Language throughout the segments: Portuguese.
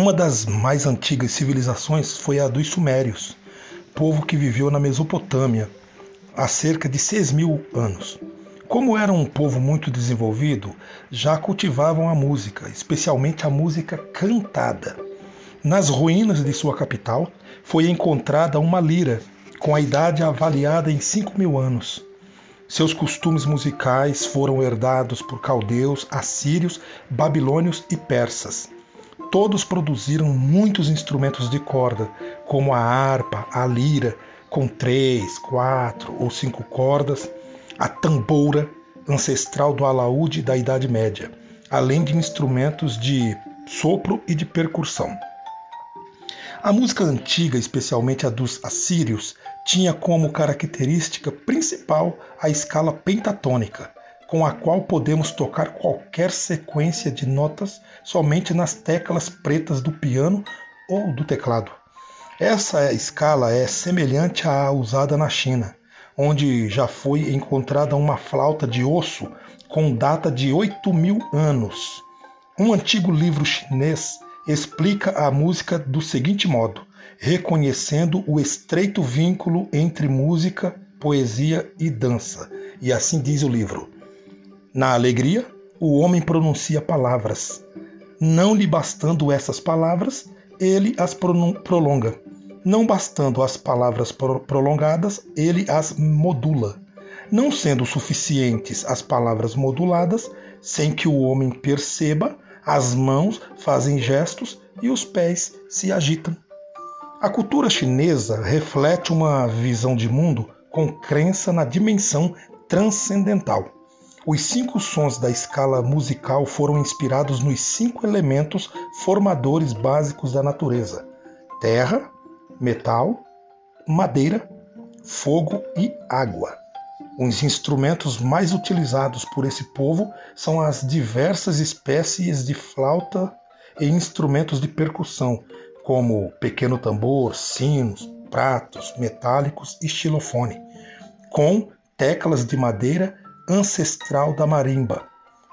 Uma das mais antigas civilizações foi a dos Sumérios, povo que viveu na Mesopotâmia há cerca de 6 mil anos. Como era um povo muito desenvolvido, já cultivavam a música, especialmente a música cantada. Nas ruínas de sua capital foi encontrada uma lira com a idade avaliada em 5 mil anos. Seus costumes musicais foram herdados por caldeus, assírios, babilônios e persas. Todos produziram muitos instrumentos de corda, como a harpa, a lira, com três, quatro ou cinco cordas, a tamboura, ancestral do alaúde da Idade Média, além de instrumentos de sopro e de percussão. A música antiga, especialmente a dos assírios, tinha como característica principal a escala pentatônica, com a qual podemos tocar qualquer sequência de notas somente nas teclas pretas do piano ou do teclado. Essa escala é semelhante à usada na China, onde já foi encontrada uma flauta de osso com data de 8 mil anos. Um antigo livro chinês explica a música do seguinte modo, reconhecendo o estreito vínculo entre música, poesia e dança. E assim diz o livro: Na alegria, o homem pronuncia palavras. Não lhe bastando essas palavras, ele as prolonga. Não bastando as palavras prolongadas, ele as modula. Não sendo suficientes as palavras moduladas, sem que o homem perceba, as mãos fazem gestos e os pés se agitam. A cultura chinesa reflete uma visão de mundo com crença na dimensão transcendental. Os cinco sons da escala musical foram inspirados nos cinco elementos formadores básicos da natureza: terra, metal, madeira, fogo e água. Os instrumentos mais utilizados por esse povo são as diversas espécies de flauta e instrumentos de percussão, como pequeno tambor, sinos, pratos metálicos e xilofone, com teclas de madeira ancestral da marimba,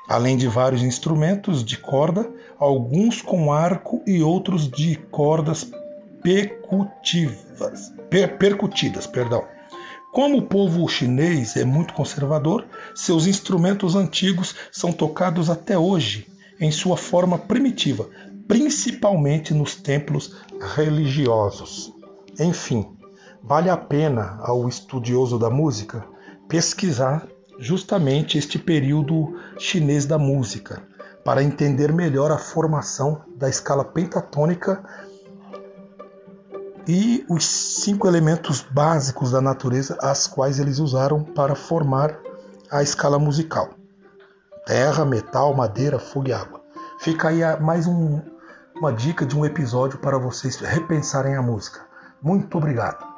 além de vários instrumentos de corda, alguns com arco e outros de cordas percutivas, per, percutidas, perdão. Como o povo chinês é muito conservador, seus instrumentos antigos são tocados até hoje em sua forma primitiva, principalmente nos templos religiosos. Enfim, vale a pena ao estudioso da música pesquisar justamente este período chinês da música, para entender melhor a formação da escala pentatônica e os cinco elementos básicos da natureza, as quais eles usaram para formar a escala musical: terra, metal, madeira, fogo e água. Fica aí mais um, uma dica de um episódio para vocês repensarem a música. Muito obrigado.